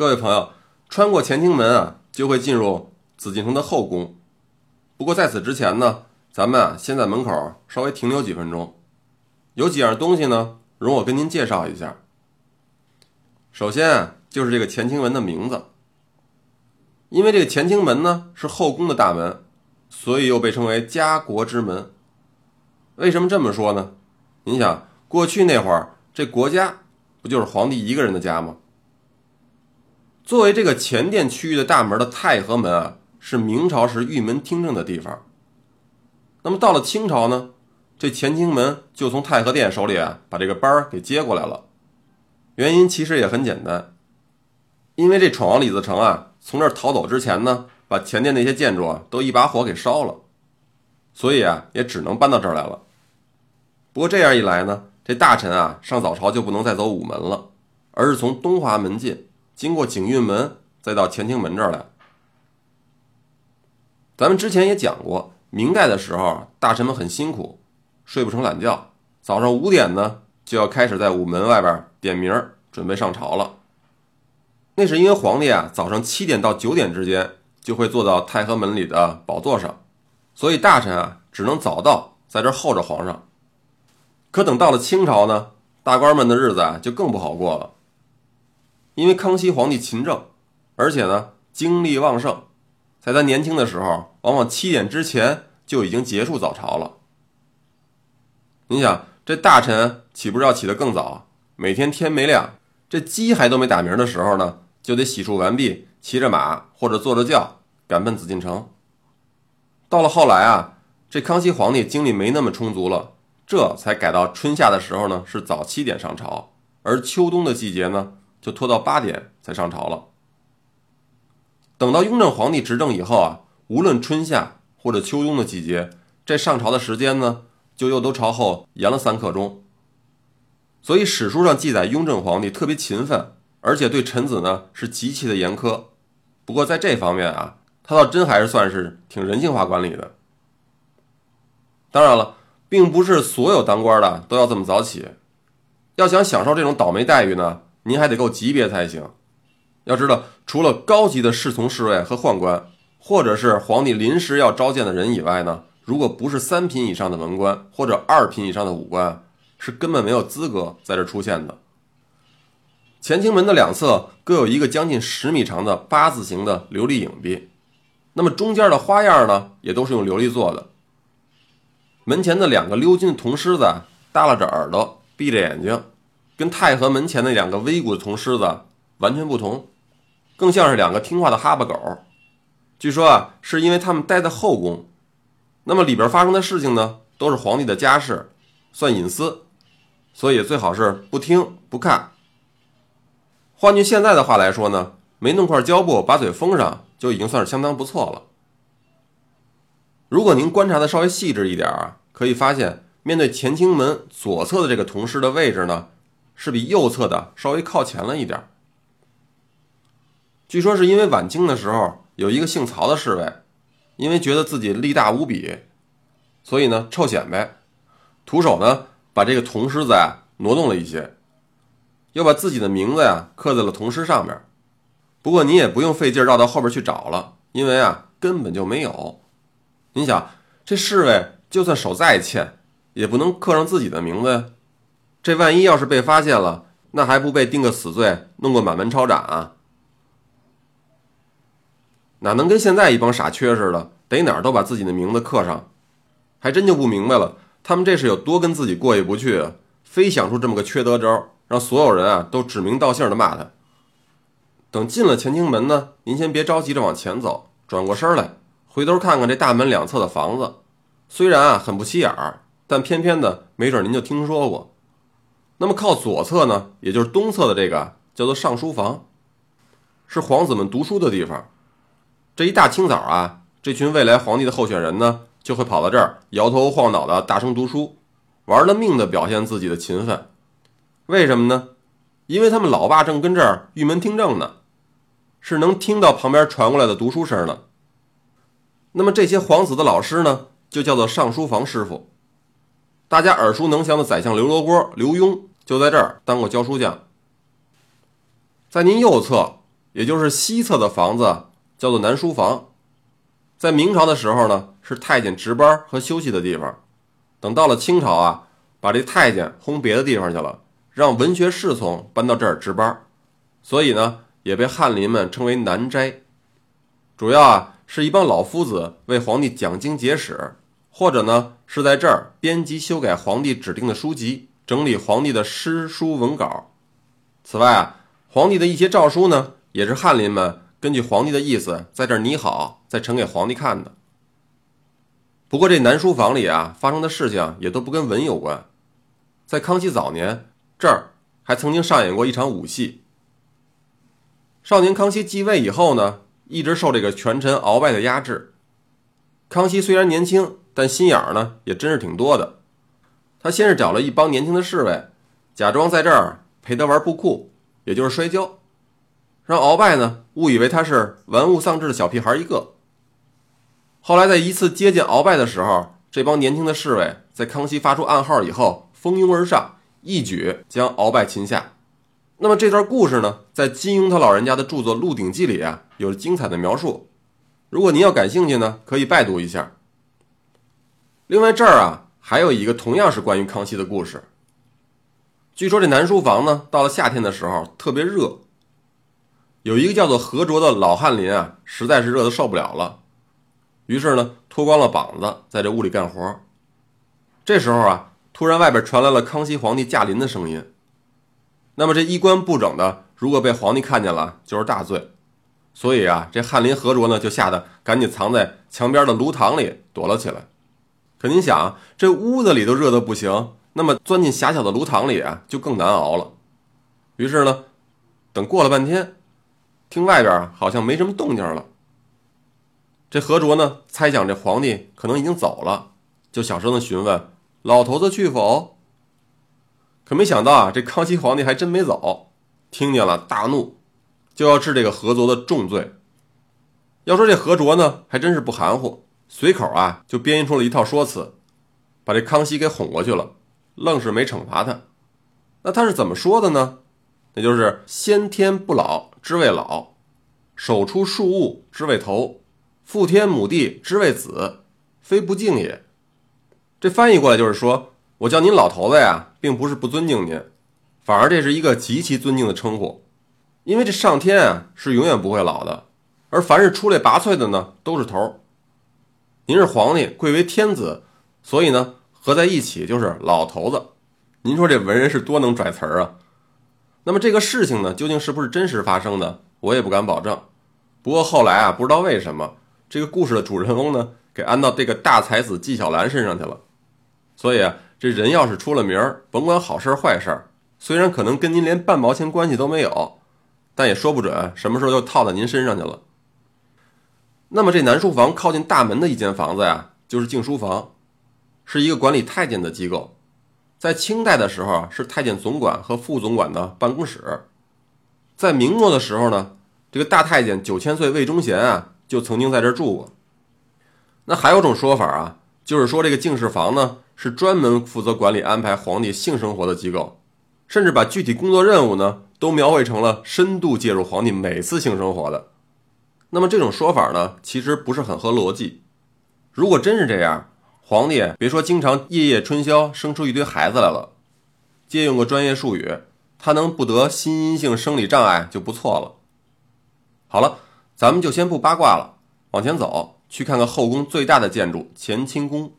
各位朋友，穿过乾清门啊，就会进入紫禁城的后宫。不过在此之前呢，咱们啊先在门口稍微停留几分钟。有几样东西呢，容我跟您介绍一下。首先啊，就是这个乾清门的名字，因为这个乾清门呢是后宫的大门，所以又被称为家国之门。为什么这么说呢？您想，过去那会儿，这国家不就是皇帝一个人的家吗？作为这个前殿区域的大门的太和门啊，是明朝时御门听政的地方。那么到了清朝呢，这乾清门就从太和殿手里啊把这个班儿给接过来了。原因其实也很简单，因为这闯王李自成啊从这儿逃走之前呢，把前殿那些建筑啊都一把火给烧了，所以啊也只能搬到这儿来了。不过这样一来呢，这大臣啊上早朝就不能再走午门了，而是从东华门进。经过景运门，再到乾清门这儿来。咱们之前也讲过，明代的时候，大臣们很辛苦，睡不成懒觉，早上五点呢就要开始在午门外边点名，准备上朝了。那是因为皇帝啊，早上七点到九点之间就会坐到太和门里的宝座上，所以大臣啊只能早到，在这候着皇上。可等到了清朝呢，大官们的日子啊就更不好过了。因为康熙皇帝勤政，而且呢精力旺盛，在他年轻的时候，往往七点之前就已经结束早朝了。你想，这大臣岂不是要起得更早？每天天没亮，这鸡还都没打鸣的时候呢，就得洗漱完毕，骑着马或者坐着轿赶奔紫禁城。到了后来啊，这康熙皇帝精力没那么充足了，这才改到春夏的时候呢是早七点上朝，而秋冬的季节呢。就拖到八点才上朝了。等到雍正皇帝执政以后啊，无论春夏或者秋冬的季节，这上朝的时间呢，就又都朝后延了三刻钟。所以史书上记载，雍正皇帝特别勤奋，而且对臣子呢是极其的严苛。不过在这方面啊，他倒真还是算是挺人性化管理的。当然了，并不是所有当官的都要这么早起，要想享受这种倒霉待遇呢。您还得够级别才行。要知道，除了高级的侍从侍卫和宦官，或者是皇帝临时要召见的人以外呢，如果不是三品以上的文官或者二品以上的武官，是根本没有资格在这出现的。乾清门的两侧各有一个将近十米长的八字形的琉璃影壁，那么中间的花样呢，也都是用琉璃做的。门前的两个鎏金铜狮子，耷拉着耳朵，闭着眼睛。跟太和门前那两个威武的铜狮子完全不同，更像是两个听话的哈巴狗。据说啊，是因为他们待在后宫，那么里边发生的事情呢，都是皇帝的家事，算隐私，所以最好是不听不看。换句现在的话来说呢，没弄块胶布把嘴封上，就已经算是相当不错了。如果您观察的稍微细致一点啊，可以发现，面对乾清门左侧的这个铜狮的位置呢。是比右侧的稍微靠前了一点。据说是因为晚清的时候有一个姓曹的侍卫，因为觉得自己力大无比，所以呢臭显摆，徒手呢把这个铜狮子呀挪动了一些，又把自己的名字呀刻在了铜狮上面。不过你也不用费劲绕到后边去找了，因为啊根本就没有。你想这侍卫就算手再欠，也不能刻上自己的名字呀。这万一要是被发现了，那还不被定个死罪，弄个满门抄斩啊？哪能跟现在一帮傻缺似的，得哪儿都把自己的名字刻上？还真就不明白了，他们这是有多跟自己过意不去啊？非想出这么个缺德招，让所有人啊都指名道姓的骂他。等进了乾清门呢，您先别着急着往前走，转过身来，回头看看这大门两侧的房子，虽然啊很不起眼儿，但偏偏的，没准您就听说过。那么靠左侧呢，也就是东侧的这个叫做上书房，是皇子们读书的地方。这一大清早啊，这群未来皇帝的候选人呢，就会跑到这儿摇头晃脑的大声读书，玩了命的表现自己的勤奋。为什么呢？因为他们老爸正跟这儿御门听政呢，是能听到旁边传过来的读书声的。那么这些皇子的老师呢，就叫做上书房师傅。大家耳熟能详的宰相刘罗锅刘墉。就在这儿当过教书匠。在您右侧也就是西侧的房子叫做南书房。在明朝的时候呢，是太监值班和休息的地方。等到了清朝啊，把这太监轰别的地方去了，让文学侍从搬到这儿值班，所以呢，也被翰林们称为南斋。主要啊，是一帮老夫子为皇帝讲经解史，或者呢，是在这儿编辑修改皇帝指定的书籍，整理皇帝的诗书文稿。此外啊，皇帝的一些诏书呢，也是翰林们。根据皇帝的意思，在这拟好，再呈给皇帝看的。不过这南书房里啊，发生的事情也都不跟文有关。在康熙早年，这儿还曾经上演过一场武戏。少年康熙继位以后呢，一直受这个权臣鳌拜的压制。康熙虽然年轻，但心眼儿呢也真是挺多的。他先是找了一帮年轻的侍卫，假装在这儿陪他玩布库，也就是摔跤。让鳌拜呢误以为他是玩物丧志的小屁孩一个。后来在一次接见鳌拜的时候，这帮年轻的侍卫在康熙发出暗号以后，蜂拥而上，一举将鳌拜擒下。那么这段故事呢，在金庸他老人家的著作《鹿鼎记》里啊，有精彩的描述。如果您要感兴趣呢，可以拜读一下。另外这儿啊，还有一个同样是关于康熙的故事。据说这南书房呢，到了夏天的时候特别热。有一个叫做何卓的老翰林啊，实在是热得受不了了，于是呢，脱光了膀子在这屋里干活。这时候啊，突然外边传来了康熙皇帝驾临的声音。那么这衣冠不整的，如果被皇帝看见了，就是大罪。所以啊，这翰林何卓呢，就吓得赶紧藏在墙边的炉膛里躲了起来。可您想，这屋子里都热得不行，那么钻进狭小的炉膛里啊，就更难熬了。于是呢，等过了半天。听外边好像没什么动静了。这何卓呢，猜想这皇帝可能已经走了，就小声的询问：“老头子去否？”可没想到啊，这康熙皇帝还真没走，听见了大怒，就要治这个何卓的重罪。要说这何卓呢，还真是不含糊，随口啊就编出了一套说辞，把这康熙给哄过去了，愣是没惩罚他。那他是怎么说的呢？那就是先天不老之谓老，手出庶物之谓头，父天母地之谓子，非不敬也。这翻译过来就是说，我叫您老头子呀，并不是不尊敬您，反而这是一个极其尊敬的称呼。因为这上天啊是永远不会老的，而凡是出类拔萃的呢都是头。您是皇帝，贵为天子，所以呢合在一起就是老头子。您说这文人是多能拽词儿啊？那么这个事情呢，究竟是不是真实发生的，我也不敢保证。不过后来啊，不知道为什么，这个故事的主人翁呢，给安到这个大才子纪晓岚身上去了。所以啊，这人要是出了名儿，甭管好事坏事，虽然可能跟您连半毛钱关系都没有，但也说不准什么时候又套到您身上去了。那么这南书房靠近大门的一间房子呀，就是静书房，是一个管理太监的机构。在清代的时候啊，是太监总管和副总管的办公室。在明末的时候呢，这个大太监九千岁魏忠贤啊，就曾经在这住过。那还有种说法啊，就是说这个敬事房呢，是专门负责管理安排皇帝性生活的机构，甚至把具体工作任务呢，都描绘成了深度介入皇帝每次性生活的。那么这种说法呢，其实不是很合逻辑。如果真是这样，皇帝别说经常夜夜春宵生出一堆孩子来了，借用个专业术语，他能不得心因性生理障碍就不错了。好了，咱们就先不八卦了，往前走去看看后宫最大的建筑乾清宫。